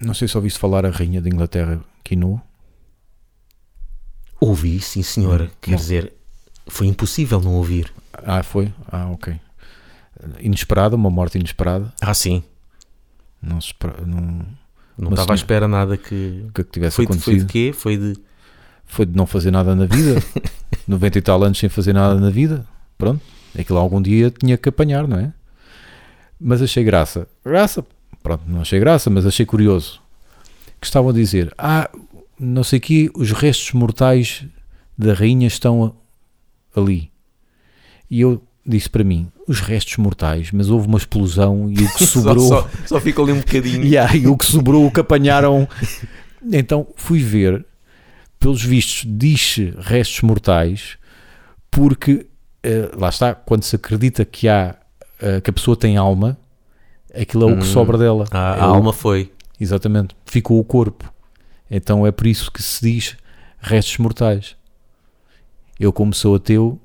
Não sei se ouviste falar a Rainha de Inglaterra, Kino. Ouvi, sim senhora. Hum, Quer bom. dizer, foi impossível não ouvir. Ah, foi? Ah, ok. Inesperada, uma morte inesperada. Ah, sim. Não se espera, não, Não estava à espera nada que. que tivesse Foi de, foi de acontecido. quê? Foi de. Foi de não fazer nada na vida. 90 e tal anos sem fazer nada na vida. Pronto. Aquilo algum dia tinha que apanhar, não é? Mas achei graça. Graça? Pronto, não achei graça, mas achei curioso. Que estavam a dizer: Ah, não sei que os restos mortais da rainha estão ali. E eu disse para mim: Os restos mortais, mas houve uma explosão e o que sobrou. Só, só, só ficou ali um bocadinho. E aí o que sobrou, o que apanharam. Então fui ver, pelos vistos, diz restos mortais, porque eh, lá está, quando se acredita que há eh, que a pessoa tem alma, aquilo é o que Hum. sobra dela. A, É a o- alma foi. Exatamente, ficou o corpo. Então é por isso que se diz restos mortais. Eu, como sou ateu,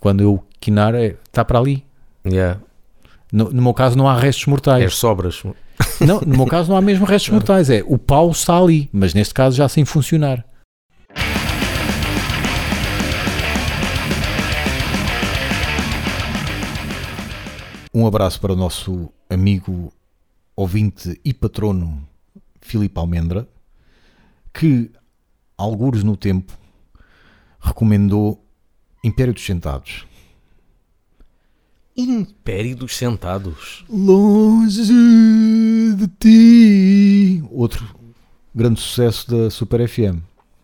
quando eu quinar, é, está para ali. Yeah. No, no meu caso, não há restos mortais. As sobras. Não, no meu caso não há mesmo restos mortais, é o pau está ali, mas neste caso já sem funcionar. Um abraço para o nosso amigo, ouvinte e patrono Filipe Almendra, que, algures no tempo, recomendou Império dos Sentados. Império dos Sentados. Longe de ti. Outro grande sucesso da Super FM.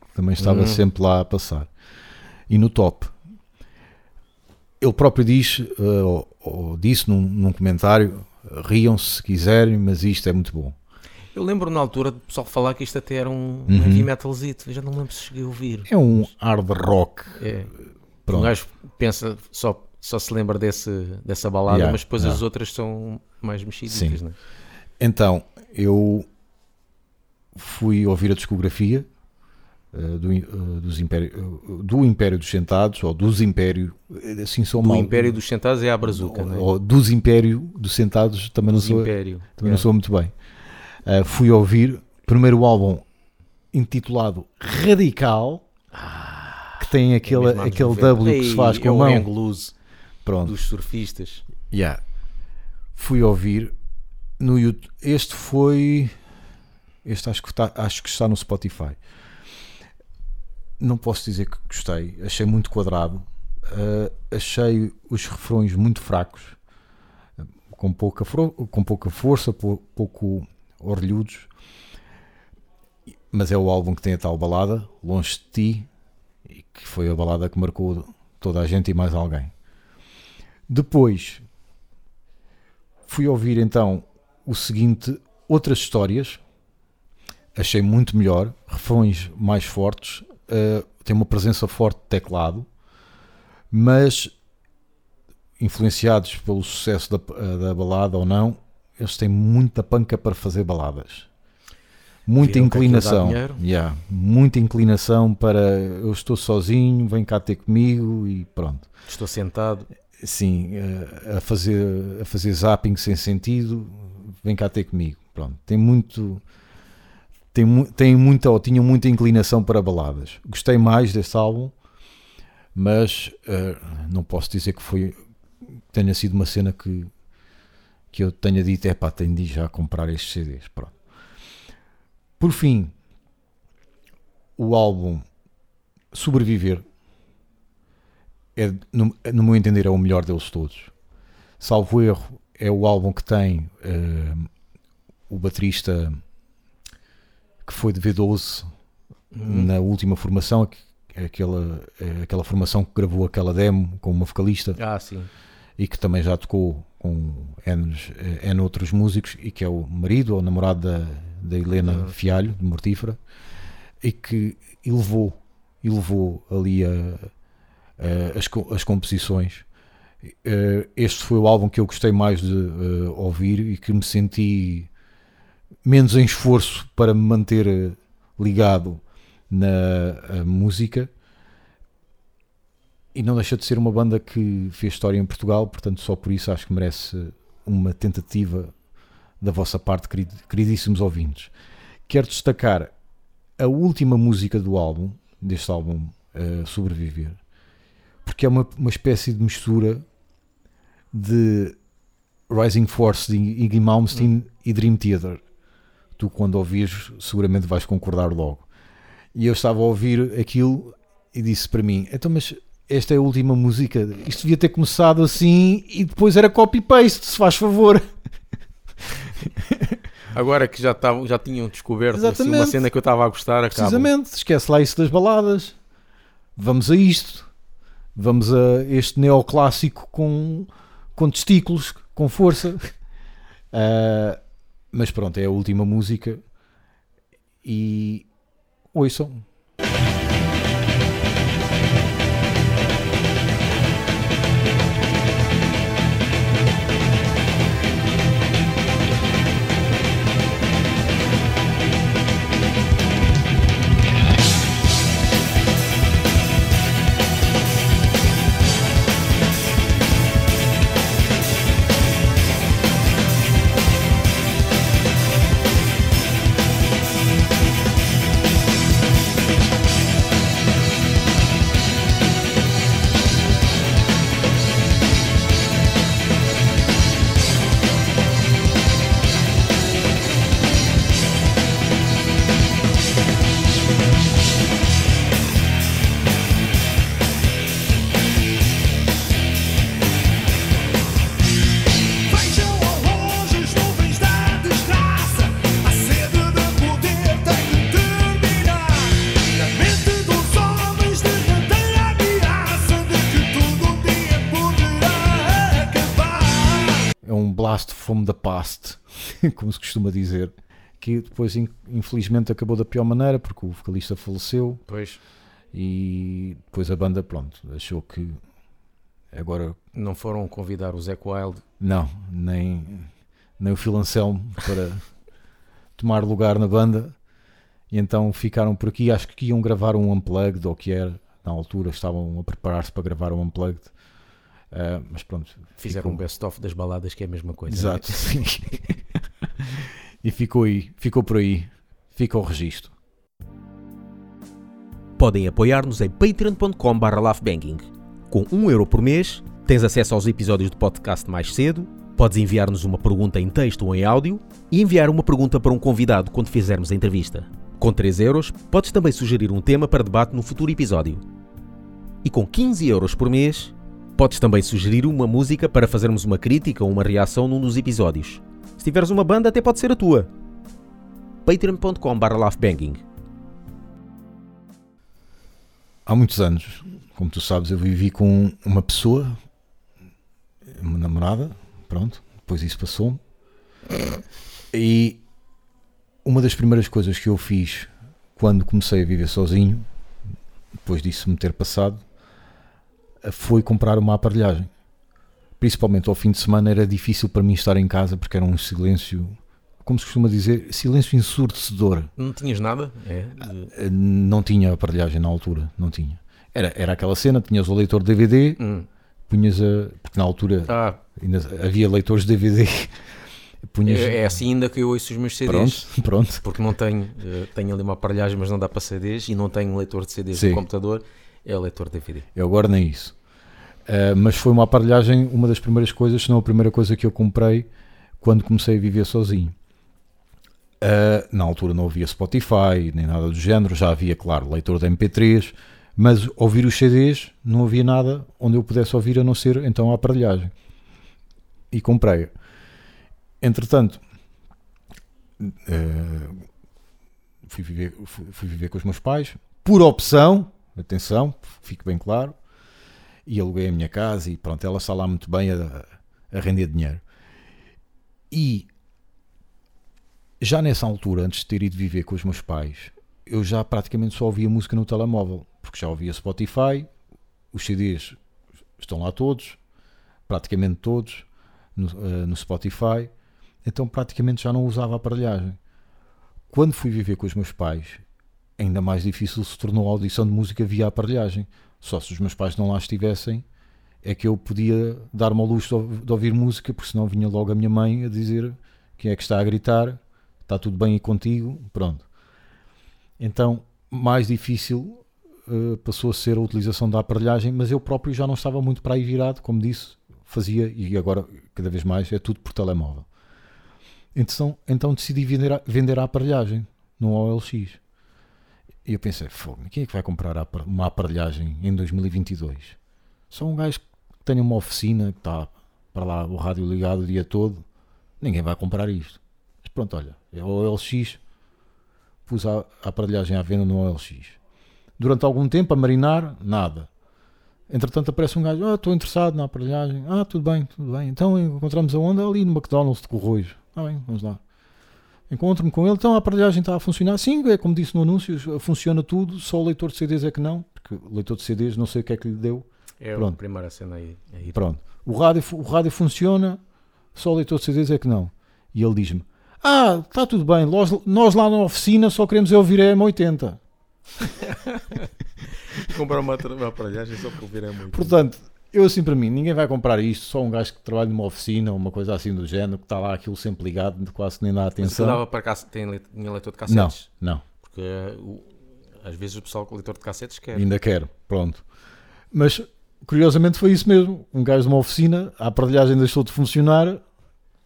que Também estava Hum. sempre lá a passar. E no top. Ele próprio diz, eh, ou, ou disse num, num comentário: riam-se se quiserem, mas isto é muito bom. Eu lembro na altura de pessoal falar que isto até era um, Uhum. um heavy metalzito. Já não lembro se cheguei a ouvir. É um hard rock. É. Pronto. Um gajo pensa, só, só se lembra desse, dessa balada, Yeah, mas depois yeah. as outras são mais mexidas. Né? Então, eu fui ouvir a discografia do, eh, dos Império, eh, do Império dos Sentados, ou dos Império, eh, assim Do mal. Império dos Sentados é a Brazuca, ou, né? ou dos Império dos Sentados, também não sou, Império. também Yeah. não sou muito bem. Eh, fui ouvir primeiro álbum intitulado Radical, que tem É aquele, mesmo anos aquele 90. W que se faz com é a o mão. hang loose Pronto. dos surfistas. Yeah. Fui ouvir no YouTube. Este foi. Este acho que, está, acho que está no Spotify. Não posso dizer que gostei. Achei muito quadrado. Uh, achei os refrões muito fracos, com pouca, com pouca força, pou- pouco orelhudos. Mas é o álbum que tem a tal balada, Longe de Ti, e que foi a balada que marcou toda a gente e mais alguém. Depois fui ouvir então o seguinte, outras histórias. Achei muito melhor, refrões mais fortes, eh, tem uma presença forte de teclado, mas influenciados pelo sucesso da, eh, da balada ou não, eles têm muita panca para fazer baladas. Muita Viram dá inclinação. Yeah, muita inclinação para eu estou sozinho, vem cá ter comigo e pronto. Estou sentado. Sim, eh, a fazer, a fazer zapping sem sentido, vem cá ter comigo. Pronto, tem muito. Tem, tem muita, ou tinha muita inclinação para baladas. Gostei mais deste álbum, mas eh, não posso dizer que foi tenha sido uma cena que, que eu tenha dito, é pá, tenho de já comprar estes CDs. Pronto. Por fim, o álbum Sobreviver é, no, no meu entender, é o melhor deles todos. Salvo erro, é o álbum que tem eh, o baterista que foi de V12 Uhum. na última formação, aqu- aquela, eh, aquela formação que gravou aquela demo com uma vocalista Ah, sim. e que também já tocou com N, eh, N outros músicos e que é o marido ou namorado da, da Helena Uhum. Fialho, de Mortífera, e que elevou, elevou ali a, a- as, as composições. Eh, Este foi o álbum que eu gostei mais de eh, ouvir e que me senti menos em esforço para me manter eh, ligado na música e não deixa de ser uma banda que fez história em Portugal, portanto, só por isso acho que merece uma tentativa da vossa parte, queridíssimos ouvintes. quero destacar a última música do álbum, deste álbum uh, Sobreviver, porque é uma, uma espécie de mistura de Rising Force de Iggy Malmsteen e Dream Theater. Tu, quando ouvires, seguramente vais concordar logo. E eu estava a ouvir aquilo e disse para mim: então, mas esta é a última música. Isto devia ter começado assim e depois era copy-paste, se faz favor. Agora que já, tavam, já tinham descoberto assim, uma cena que eu estava a gostar, acaba. Precisamente, esquece lá isso das baladas. Vamos a isto. Vamos a este neoclássico com, com testículos, com força. Uh, mas pronto, é a última música. E ouçam, from the past, como se costuma dizer, que depois infelizmente acabou da pior maneira porque o vocalista faleceu. Pois. E depois a banda, pronto, achou que agora. Não foram convidar o Zac Wild? Não, nem, nem o Phil Anselmo para tomar lugar na banda. E então ficaram por aqui. Acho que iam gravar um Unplugged, ou que era, na altura, estavam a preparar-se para gravar um Unplugged. Uh, mas pronto. Fizeram ficou... um best-of das baladas, que é a mesma coisa. Exato, sim. e ficou aí, ficou por aí. Fica o registro. Podem apoiar-nos em patreon.com.br. Com 1 euro por mês, tens acesso aos episódios do podcast mais cedo, podes enviar-nos uma pergunta em texto ou em áudio e enviar uma pergunta para um convidado quando fizermos a entrevista. Com 3 euros, podes também sugerir um tema para debate no futuro episódio. E com 15 euros por mês, Podes também sugerir uma música para fazermos uma crítica ou uma reação num dos episódios. Se tiveres uma banda, até pode ser a tua. patreon.com.br Há muitos anos, como tu sabes, eu vivi com uma pessoa, uma namorada, pronto, depois isso passou-me. E uma das primeiras coisas que eu fiz quando comecei a viver sozinho, depois disso me ter passado, foi comprar uma aparelhagem. Principalmente ao fim de semana era difícil para mim estar em casa porque era um silêncio, como se costuma dizer, silêncio ensurdecedor. Não tinhas nada? É, de... Não tinha aparelhagem na altura, não tinha. Era, era aquela cena, tinhas o leitor DVD, hum. punhas a. Porque na altura ah. havia leitores DVD. Punhas... É, é, assim ainda que eu ouço os meus CDs. Pronto, pronto. Porque não tenho, eh, tenho ali uma aparelhagem, mas não dá para CDs e não tenho leitor de CDs Sim. no computador é o leitor DVD. Eu agora nem isso. Uh, mas foi uma aparelhagem, uma das primeiras coisas, se não a primeira coisa que eu comprei quando comecei a viver sozinho. Uh, na altura não havia Spotify, nem nada do género, já havia, claro, leitor de MP3, mas ouvir os CDs não havia nada onde eu pudesse ouvir a não ser então a aparelhagem. E comprei. Entretanto, uh, fui, viver, fui, fui viver com os meus pais, por opção, atenção, fique bem claro, e aluguei a minha casa e pronto, ela está lá muito bem a, a render dinheiro. E já nessa altura, antes de ter ido viver com os meus pais, eu já praticamente só ouvia música no telemóvel, porque já ouvia Spotify, os CDs estão lá todos, praticamente todos, no, uh, no Spotify, então praticamente já não usava aparelhagem. Quando fui viver com os meus pais, ainda mais difícil se tornou a audição de música via aparelhagem. Só se os meus pais não lá estivessem, é que eu podia dar-me ao luxo de ouvir música, porque senão vinha logo a minha mãe a dizer quem é que está a gritar, está tudo bem contigo, pronto. Então, mais difícil uh, passou a ser a utilização da aparelhagem, mas eu próprio já não estava muito para aí virado, como disse, fazia e agora cada vez mais é tudo por telemóvel. Então, então decidi vender a, vender a aparelhagem no OLX. E eu pensei, fogo, quem é que vai comprar uma aparelhagem em 2022? Só um gajo que tenha uma oficina que está para lá o rádio ligado o dia todo, ninguém vai comprar isto. Mas pronto, olha, é o OLX, pus a, a aparelhagem à venda no OLX. Durante algum tempo a marinar, nada. Entretanto aparece um gajo, ah, estou interessado na aparelhagem, ah, tudo bem, tudo bem. Então encontramos a onda ali no McDonald's de Corroios. Ah bem, vamos lá. Encontro-me com ele, então a aparelhagem está a funcionar. Sim, é como disse no anúncio, funciona tudo, só o leitor de CDs é que não, porque o leitor de CDs não sei o que é que lhe deu. É Pronto. a primeira cena aí. aí. Pronto. O rádio, o rádio funciona, só o leitor de CDs é que não. E ele diz-me: Ah, está tudo bem, nós, nós lá na oficina só queremos é ouvir a M80. Comprar uma, uma aparelhagem só para ouvir a M80. Portanto, eu assim para mim, ninguém vai comprar isto, só um gajo que trabalha numa oficina, uma coisa assim do género, que está lá aquilo sempre ligado, quase nem dá atenção. Mas dava para cá, tem leitor de cassetes? Não, não. Porque uh, às vezes o pessoal com leitor de cassetes quer. Ainda quero, pronto. Mas curiosamente foi isso mesmo. Um gajo de uma oficina, a aparelhagem deixou de funcionar,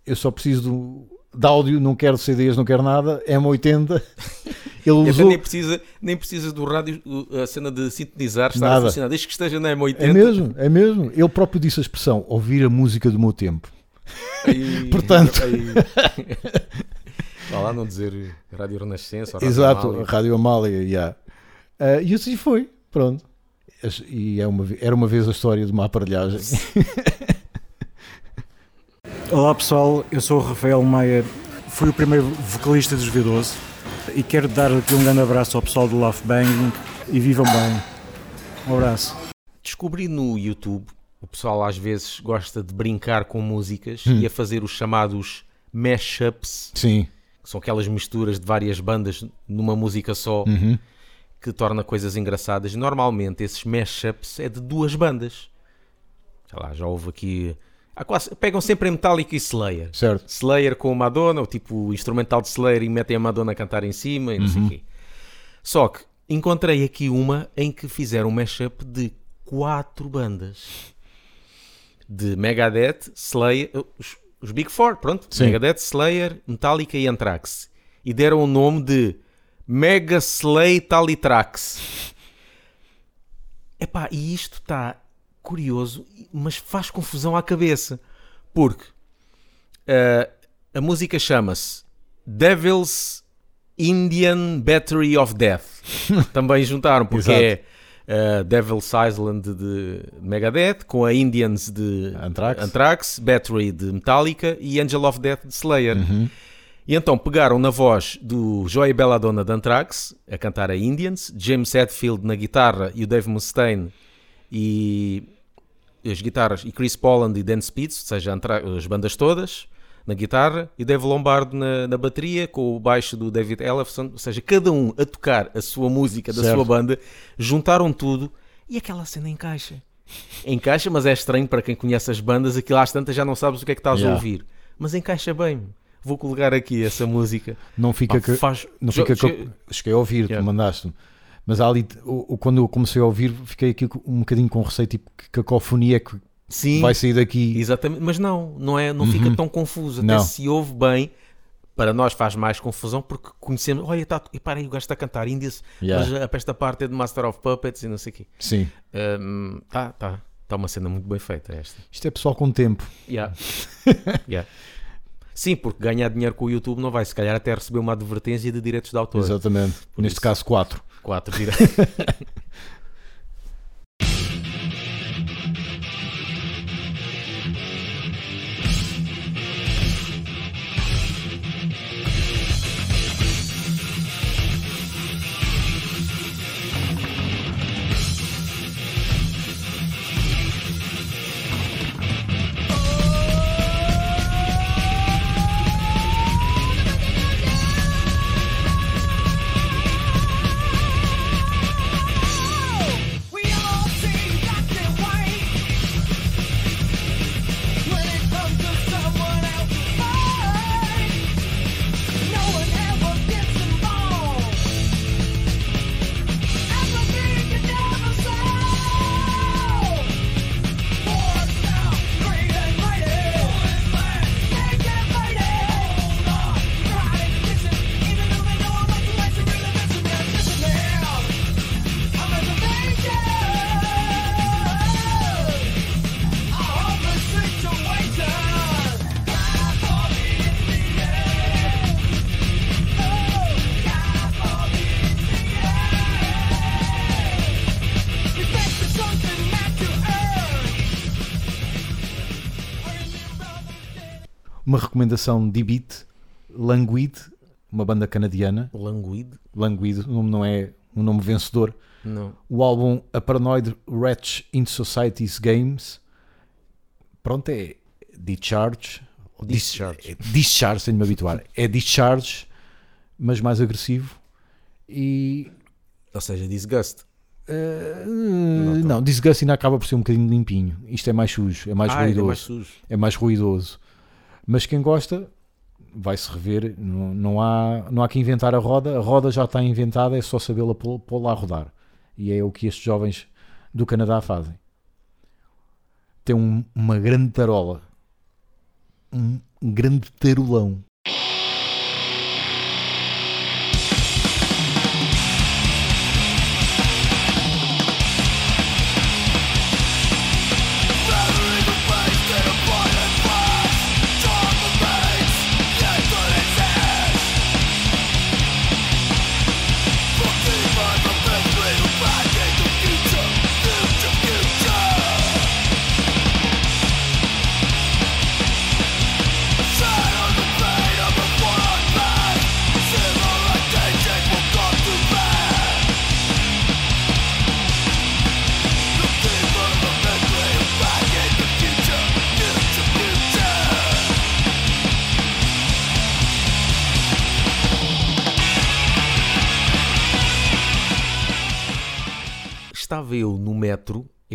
eu só preciso do, de áudio, não quero CDs, não quero nada, M80. Ele usou... nem, precisa, nem precisa do rádio, a cena de sintonizar está nada. a funcionar, desde que esteja na M80. É mesmo, é mesmo. Ele próprio disse a expressão, ouvir a música do meu tempo. Aí, Portanto... Aí... Vá lá não dizer Rádio Renascença Rádio Exato, Amália. Rádio Amália, yeah. Uh, e assim foi, pronto. E é uma, era uma vez a história de uma aparelhagem. Olá pessoal, eu sou o Rafael Maia, fui o primeiro vocalista dos V12 e quero dar aqui um grande abraço ao pessoal do Love Bang e vivam bem. Um abraço. Descobri no YouTube, o pessoal às vezes gosta de brincar com músicas hum. e a fazer os chamados mashups. Sim. Que são aquelas misturas de várias bandas numa música só. Uhum. Que torna coisas engraçadas. Normalmente esses mashups é de duas bandas. Sei lá, já houve aqui Quase, pegam sempre em Metallica e Slayer. Certo. Slayer com Madonna, o tipo instrumental de Slayer e metem a Madonna a cantar em cima e não uhum. sei o quê. Só que encontrei aqui uma em que fizeram um mashup de quatro bandas. De Megadeth, Slayer, os, os Big Four, pronto. Sim. Megadeth, Slayer, Metallica e Anthrax. E deram o nome de Mega Slay Talitrax. Epá, e isto está curioso, mas faz confusão à cabeça. Porque uh, a música chama-se Devil's Indian Battery of Death. Também juntaram, porque é uh, Devil's Island de Megadeth, com a Indians de Anthrax. Anthrax, Battery de Metallica e Angel of Death de Slayer. Uhum. E então pegaram na voz do Joey Belladonna de Anthrax, a cantar a Indians, James Hetfield na guitarra e o Dave Mustaine e as guitarras, e Chris Poland e Dan Spitz, ou seja, as bandas todas, na guitarra, e Dave Lombardo na, na, bateria, com o baixo do David Ellefson, ou seja, cada um a tocar a sua música da certo. sua banda, juntaram tudo e aquela cena encaixa. Encaixa, mas é estranho para quem conhece as bandas, aquilo às tantas já não sabes o que é que estás yeah. a ouvir, mas encaixa bem. Vou colocar aqui essa música. Não fica ah, que. Faz... Não fica que... Cheguei a ouvir, yeah. tu mandaste-me mas ali, quando eu comecei a ouvir, fiquei aqui um bocadinho com receio, tipo, que cacofonia que Sim, vai sair daqui. Exatamente, mas não, não, é, não uhum. fica tão confuso. Até não. se ouve bem, para nós faz mais confusão porque conhecemos, olha, tá, e para aí o gajo está a cantar índice, yeah. mas a, esta parte é de Master of Puppets e não sei o quê. Sim. Um, tá, tá. Está uma cena muito bem feita esta. Isto é pessoal com tempo. Yeah. yeah. Sim, porque ganhar dinheiro com o YouTube não vai, se calhar até receber uma advertência de direitos de autor. Exatamente. Por Neste isso. caso, quatro. Quatro direitos. uma recomendação de beat, Languid, uma banda canadiana. Languid? Languid, o nome não é um nome vencedor. Não. O álbum A Paranoid Wretch in Society's Games. Pronto, é Discharge. Discharge. É discharge, tenho de me habituar. É Discharge, mas mais agressivo. E. Ou seja, Disgust. Uh, não, Disgust ainda acaba por ser um bocadinho limpinho. Isto é mais sujo, é mais ah, ruidoso. É mais, sujo. é mais ruidoso. Mas quem gosta vai-se rever. Não, não, há, não há que inventar a roda. A roda já está inventada, é só sabê-la pô-la a rodar. E é o que estes jovens do Canadá fazem. Tem um, uma grande tarola. Um, grande tarolão.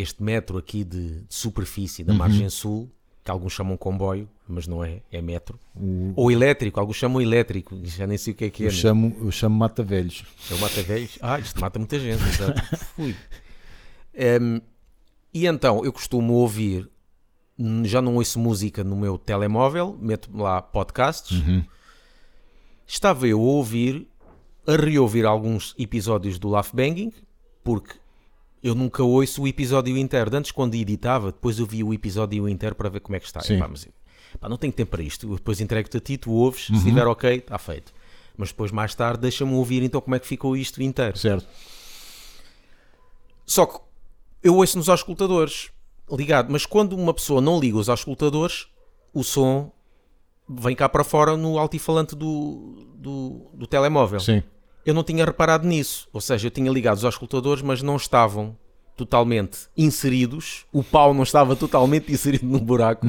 Este metro aqui de, de superfície da margem sul, que alguns chamam comboio, mas não é, é metro. O- Ou elétrico, alguns chamam elétrico, já nem sei o que é que é. Eu né? chamo, eu chamo Mata Velhos. É o mata velhos. Ah, isto mata muita gente. exato. Fui. Em, e então, eu costumo ouvir, já não ouço música no meu telemóvel, meto lá podcasts. Estava eu a ouvir, a reouvir alguns episódios do Laugh Banging, porque eu nunca ouço o episódio inteiro. Antes, quando editava, depois eu vi o episódio inteiro para ver como é que está. Sim. Epá, mas, pá, não tenho tempo para isto. Eu depois entrego-te a ti, tu ouves, se estiver ok, está feito. Mas depois, mais tarde, deixa-me ouvir então como é que ficou isto inteiro. Certo? Só que eu ouço nos auscultadores ligado, mas quando uma pessoa não liga os auscultadores, o som vem cá para fora no altifalante do, do, do telemóvel. Sim. Eu não tinha reparado nisso, ou seja, eu tinha ligado os auscultadores, mas não estavam totalmente inseridos, o pau não estava totalmente inserido no buraco,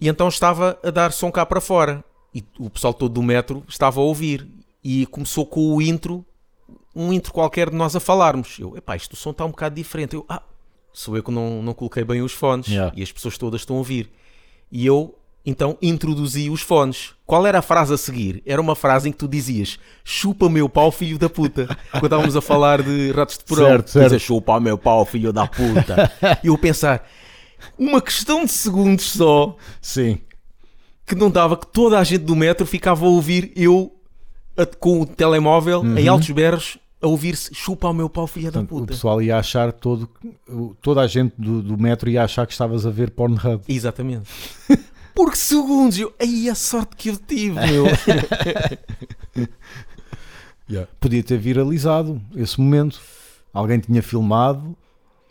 e então estava a dar som cá para fora. E o pessoal todo do metro estava a ouvir, e começou com o intro um intro qualquer de nós a falarmos. Eu, epá, isto o som está um bocado diferente. Eu, ah, sou eu que não, não coloquei bem os fones Yeah. e as pessoas todas estão a ouvir. E eu, então, introduzi os fones. Qual era a frase a seguir? Era uma frase em que tu dizias chupa meu pau, filho da puta. Quando estávamos a falar de ratos de porão. Certo, certo. dizes, chupa meu pau, filho da puta. e eu pensar, uma questão de segundos só, Sim. que não dava que toda a gente do metro ficava a ouvir eu a- com o telemóvel em altos berros a ouvir-se chupa o meu pau, filha da Portanto, o puta. pessoal ia achar todo, toda a gente do, do metro ia achar que estavas a ver Pornhub. Exatamente. Porque segundos, eu, aí a sorte que eu tive, meu. Podia ter viralizado esse momento. Alguém tinha filmado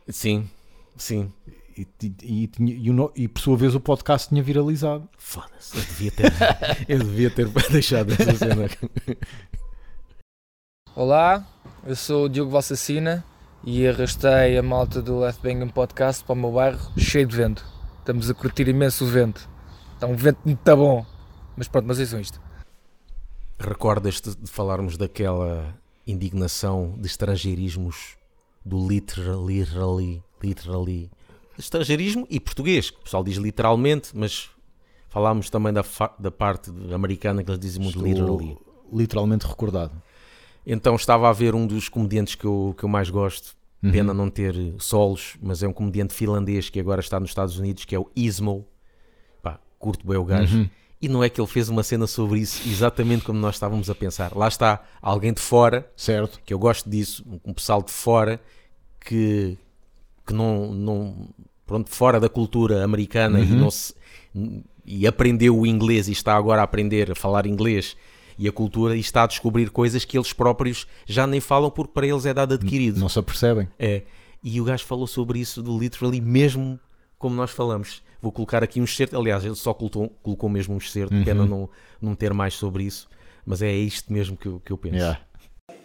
sim, sim. e, e, tinha- e e, por sua vez o podcast tinha viralizado. Foda-se, eu devia ter, eu devia ter deixado essa cena. Olá, eu sou o Diogo Valsacina e arrastei a malta do Left Banging Podcast para o meu bairro cheio de vento. Estamos a curtir imenso o vento. Está um vento muito bom. Mas pronto, mas isso isto. Recordas-te de falarmos daquela indignação de estrangeirismos do literally, literally, literally, estrangeirismo e português, que o pessoal diz literalmente, mas falámos também da, da parte americana que eles dizem muito Estou literally. literalmente recordado. Então estava a ver um dos comediantes que eu, que eu mais gosto, Uhum. pena não ter solos, mas é um comediante finlandês que agora está nos Estados Unidos, que é o Ismo. Curto bem o gajo. Uhum. E não é que ele fez uma cena sobre isso, exatamente como nós estávamos a pensar. Lá está alguém de fora, Certo? que eu gosto disso, um pessoal de fora que, que não, não pronto, fora da cultura americana e, não se, e aprendeu o inglês e está agora a aprender a falar inglês e a cultura e está a descobrir coisas que eles próprios já nem falam porque para eles é dado adquirido. Não se apercebem. É. E o gajo falou sobre isso do literally mesmo como nós falamos. Vou colocar aqui um excerto. Aliás, ele só colocou, colocou mesmo um excerto, pena não, não ter mais sobre isso. Mas é isto mesmo que eu, que eu penso. Yeah.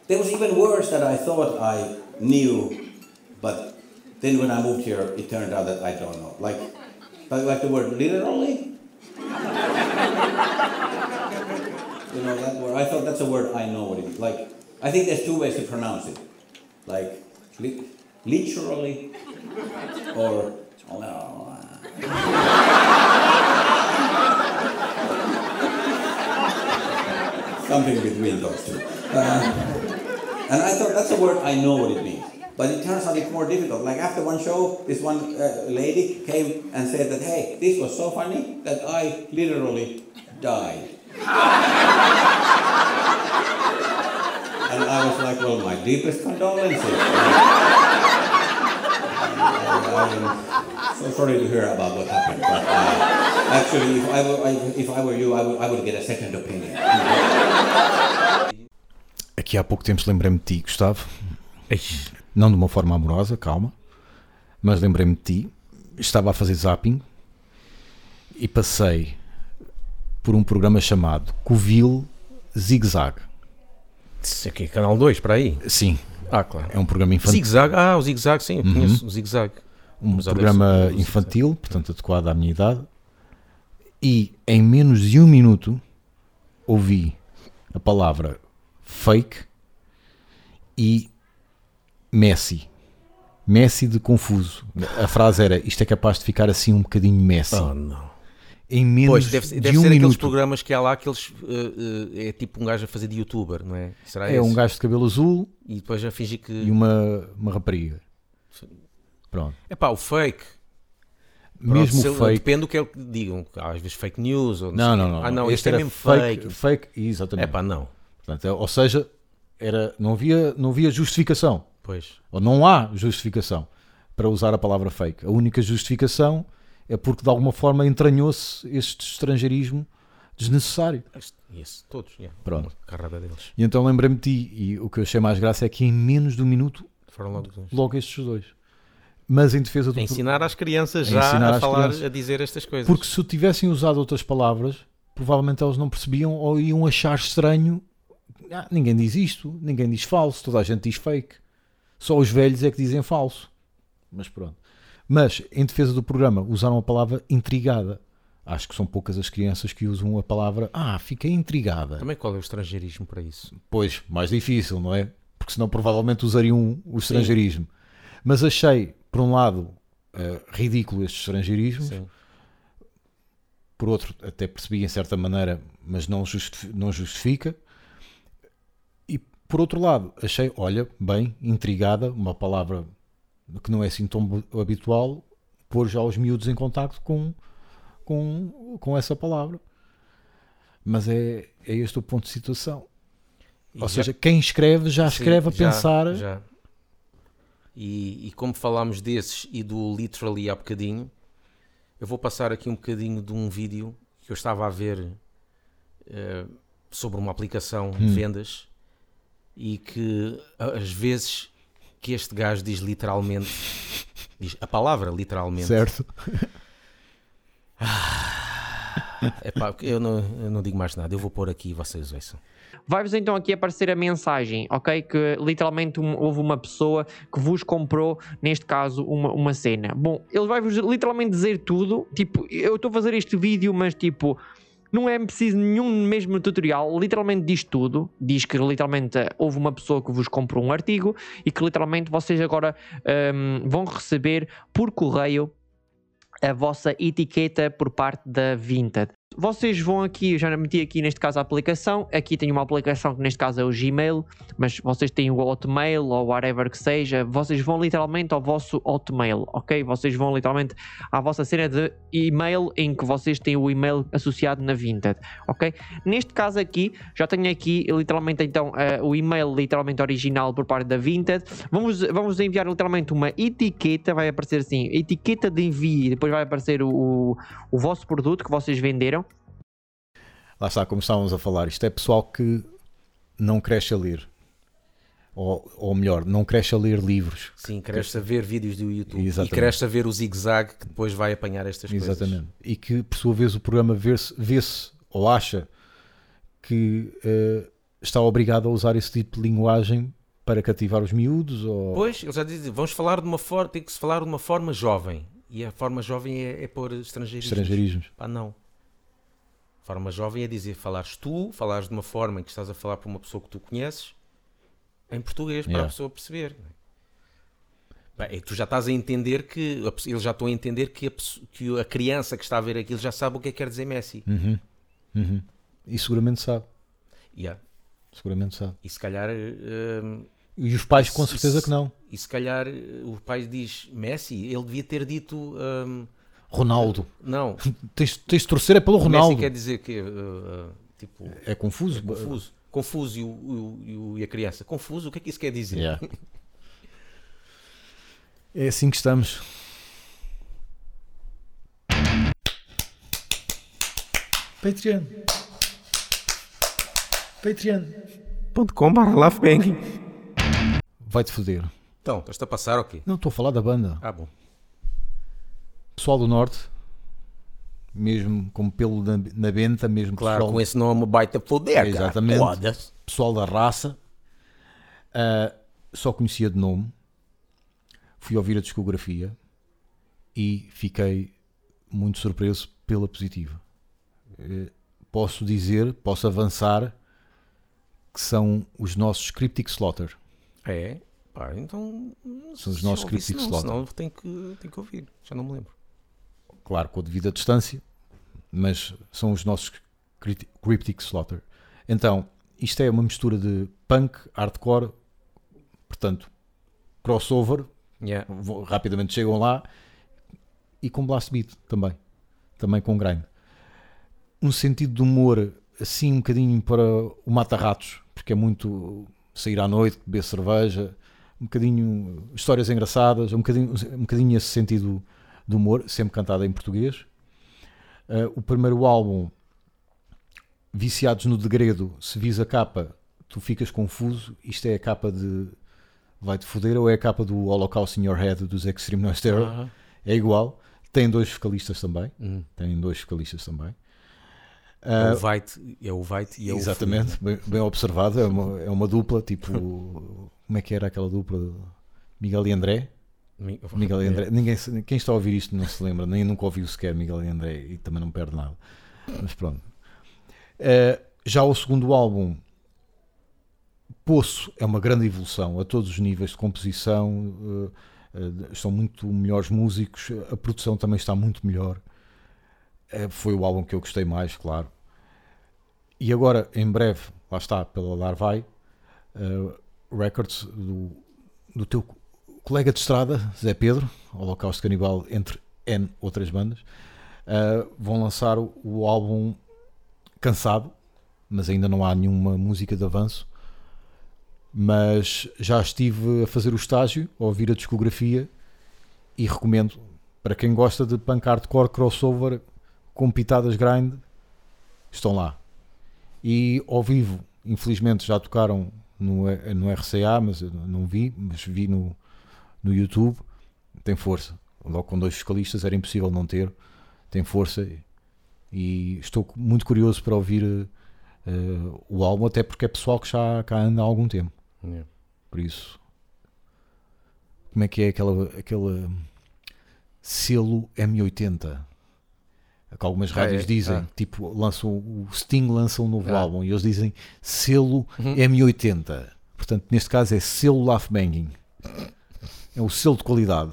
There was even words that I thought I knew, but then when I moved here, it turned out that I don't know. Like, like, the word literally. you know that word? I thought that's a word I know what it is. Like, I think there's two ways to pronounce it. Like, li- literally, or something between those two. Uh, and I thought that's a word I know what it means. But it turns out it's more difficult. Like after one show, this one uh, lady came and said that, hey, this was so funny that I literally died. and I was like, well, my deepest condolences. I'm so sorry to hear about what happened. But uh, actually, if I, were, I, if I were you, I would, I would get a second opinion. Aqui há pouco tempo lembrei-me de ti, Gustavo. Não de uma forma amorosa, calma. Mas lembrei-me de ti. Estava a fazer zapping e passei por um programa chamado Covil Zig Zag. Isso aqui é Canal 2, para aí. Sim, Ah, claro. é um programa infantil. Zig-Zag, ah, o Zig-Zag, sim, eu conheço o Zig-Zag. Um Mas programa deve infantil, portanto adequado à minha idade, e em menos de um minuto ouvi a palavra fake e Messi. Messi de confuso. A frase era: Isto é capaz de ficar assim um bocadinho Messi. Oh, não. Em menos Pois, deve, de deve um ser aqueles minuto. programas que há lá que eles, eh, eh, é tipo um gajo a fazer de youtuber, não é? Será É um esse? gajo de cabelo azul E depois a fingir que. e uma, uma rapariga. Pronto. É pá, o fake. Pronto, Mesmo se- fake. Depende do que é que digam. Às vezes fake news ou Não, não, quê. não. Ah, não, Este este é mesmo fake. fake. Exatamente. É pá, não. Portanto, é- ou seja, era, não, havia, não havia justificação. Pois. Ou não há justificação para usar a palavra fake. A única justificação é porque de alguma forma entranhou-se este estrangeirismo desnecessário. Esse, todos. yeah. Pronto. Uma carrada deles. E então lembrei-me de ti e o que eu achei mais graça é que em menos de um minuto, Foram logo logo estes dois. Mas em defesa do ensinar às crianças A já ensinar a falar, crianças. a dizer estas coisas. Porque se tivessem usado outras palavras, provavelmente eles não percebiam ou iam achar estranho. Ah, ninguém diz isto, ninguém diz falso, toda a gente diz fake. Só os velhos é que dizem falso. Mas pronto. Mas em defesa do programa, usaram a palavra intrigada. Acho que são poucas as crianças que usam a palavra ah, fiquei intrigada. Também qual é o estrangeirismo para isso? Pois, mais difícil, não é? Porque senão provavelmente usariam o estrangeirismo. Mas achei, por um lado, eh, ridículo este estrangeirismo, Sim. por outro, até percebi em certa maneira, mas não, justifi- não justifica. E por outro lado, achei, olha, bem, intrigada, uma palavra que não é assim tão habitual, pôr já os miúdos em contacto com, com, com essa palavra. Mas é, é este o ponto de situação. E Ou já- seja, quem escreve já Sim, escreve a já- pensar. já. E, e como falámos desses e do literally há bocadinho, eu vou passar aqui um bocadinho de um vídeo que eu estava a ver eh, sobre uma aplicação Hum. de vendas e que às vezes que este gajo diz literalmente, diz a palavra literalmente. Certo? Epá, eu, não, eu não digo mais nada, eu vou pôr aqui e vocês ouçam. Vai-vos então aqui aparecer a mensagem, ok? Que literalmente um- houve uma pessoa que vos comprou, neste caso, uma, uma cena. Bom, ele vai-vos literalmente dizer tudo. Tipo, eu estou a fazer este vídeo, mas tipo, não é preciso nenhum mesmo tutorial. Literalmente diz tudo. Diz que literalmente eh, houve uma pessoa que vos comprou um artigo e que literalmente vocês agora hum, vão receber por correio a vossa etiqueta por parte da Vinted. Vocês vão aqui, eu já meti aqui neste caso a aplicação, aqui tem uma aplicação que neste caso é o Gmail, mas vocês têm o Hotmail ou whatever que seja, vocês vão literalmente ao vosso Hotmail, ok? Vocês vão literalmente à vossa cena de e-mail em que vocês têm o e-mail associado na Vinted, ok? Neste caso aqui, já tenho aqui literalmente então eh, o e-mail literalmente original por parte da Vinted, vamos, vamos enviar literalmente uma etiqueta, vai aparecer assim, etiqueta de envio, depois vai aparecer o, o, o vosso produto que vocês venderam, Lá está, como estávamos a falar, isto é pessoal que não cresce a ler. Ou, ou melhor, não cresce a ler livros. Sim, cresce a ver vídeos do YouTube Exatamente. e cresce a ver o zigue-zague que depois vai apanhar estas coisas. Exatamente. E que, por sua vez, o programa vê-se vê-se ou acha que eh, está obrigado a usar esse tipo de linguagem para cativar os miúdos. Ou... Pois, eles já dizem, vamos falar de uma forma, tem que se falar de uma forma jovem. E a forma jovem é, é pôr estrangeirismos. Estrangeirismos. Pá, não. Forma jovem é dizer, falares tu, falares de uma forma em que estás a falar para uma pessoa que tu conheces, em português, para Yeah. a pessoa perceber. Bem, e tu já estás a entender que, a eles já estão a entender que a, que a criança que está a ver aquilo já sabe o que é que quer dizer Messi. Uhum. Uhum. E seguramente sabe. Yeah. Seguramente sabe. E se calhar, hum, E os pais, com certeza, que não. e se calhar o pai diz Messi, ele devia ter dito, hum, Ronaldo. não, Tens, tens de torcer é pelo Messi Ronaldo. quer dizer que, uh, tipo, É confuso. confuso. Confuso e, o, o- e a criança. Confuso, o que é que isso quer dizer? Yeah. É assim que estamos. Patreon. Patreon. .com barra. Vai-te foder. Então, estás-te a passar o quê? Não estou a falar da banda. Ah, bom. Pessoal do Norte, mesmo com pelo na, na benta, mesmo Claro, pessoal, com esse nome baita cara. Exatamente. Foda-se. pessoal da raça, ah, só conhecia de nome. Fui ouvir a discografia e fiquei muito surpreso pela positiva. Eh, Posso dizer, posso avançar que são os nossos Cryptic Slaughter. É? Pá, então... São os nossos Cryptic não, Slaughter. Senão tenho que, tenho que ouvir. Já não me lembro. Claro, com a devida distância, mas são os nossos Crypti- Cryptic Slaughter. Então, isto é uma mistura de punk, hardcore, portanto, crossover, Yeah. rapidamente chegam lá, e com blast beat também, também com grind. Um sentido de humor assim um bocadinho para o mata-ratos, porque é muito sair à noite, beber cerveja, um bocadinho histórias engraçadas, um bocadinho, um bocadinho esse sentido de humor, sempre cantado em português. Uh, o primeiro álbum, Viciados no Degredo, se vis a capa, tu ficas confuso. Isto é a capa de Vai-te Foder ou é a capa do Holocaust in Your Head dos Extreme Noise Terror? Aham. É igual. Tem dois vocalistas também. Hum. Tem dois vocalistas também. É Uh, o Vite, é o Vite e é o Exatamente, bem, bem observado. É uma, é uma dupla, tipo. como é que era aquela dupla? Miguel e André? Mi- Miguel e É. André. Ninguém, quem está a ouvir isto não se lembra, nem nunca ouviu sequer Miguel e André e também não perde nada. Mas pronto. Eh, já o segundo álbum, Poço, é uma grande evolução a todos os níveis de composição. eh, estão muito melhores músicos, a produção também está muito melhor. Foi o álbum que eu gostei mais, claro. E agora, em breve, lá está, pela Larvai, Records do, do teu colega de estrada, Zé Pedro, Holocausto Canibal, entre N outras bandas, uh, vão lançar o, o álbum Cansado, mas ainda não há nenhuma música de avanço. Mas já estive a fazer o estágio, a ouvir a discografia e recomendo para quem gosta de punk hardcore crossover com pitadas grind, estão lá. E ao vivo, infelizmente já tocaram no, no RCA, mas não vi, mas vi no, no YouTube, tem força. Logo com dois fiscalistas era impossível não ter, tem força e, estou muito curioso para ouvir eh, o álbum, até porque é pessoal que já cá anda há algum tempo. Yeah. Por isso, como é que é aquela, aquela selo M80? Que algumas Ah, rádios é? dizem, Ah. tipo, lançam, o Sting lança um novo Ah. álbum e eles dizem selo Uhum. M80. Portanto, neste caso é selo Laugh Banging. É o selo de qualidade.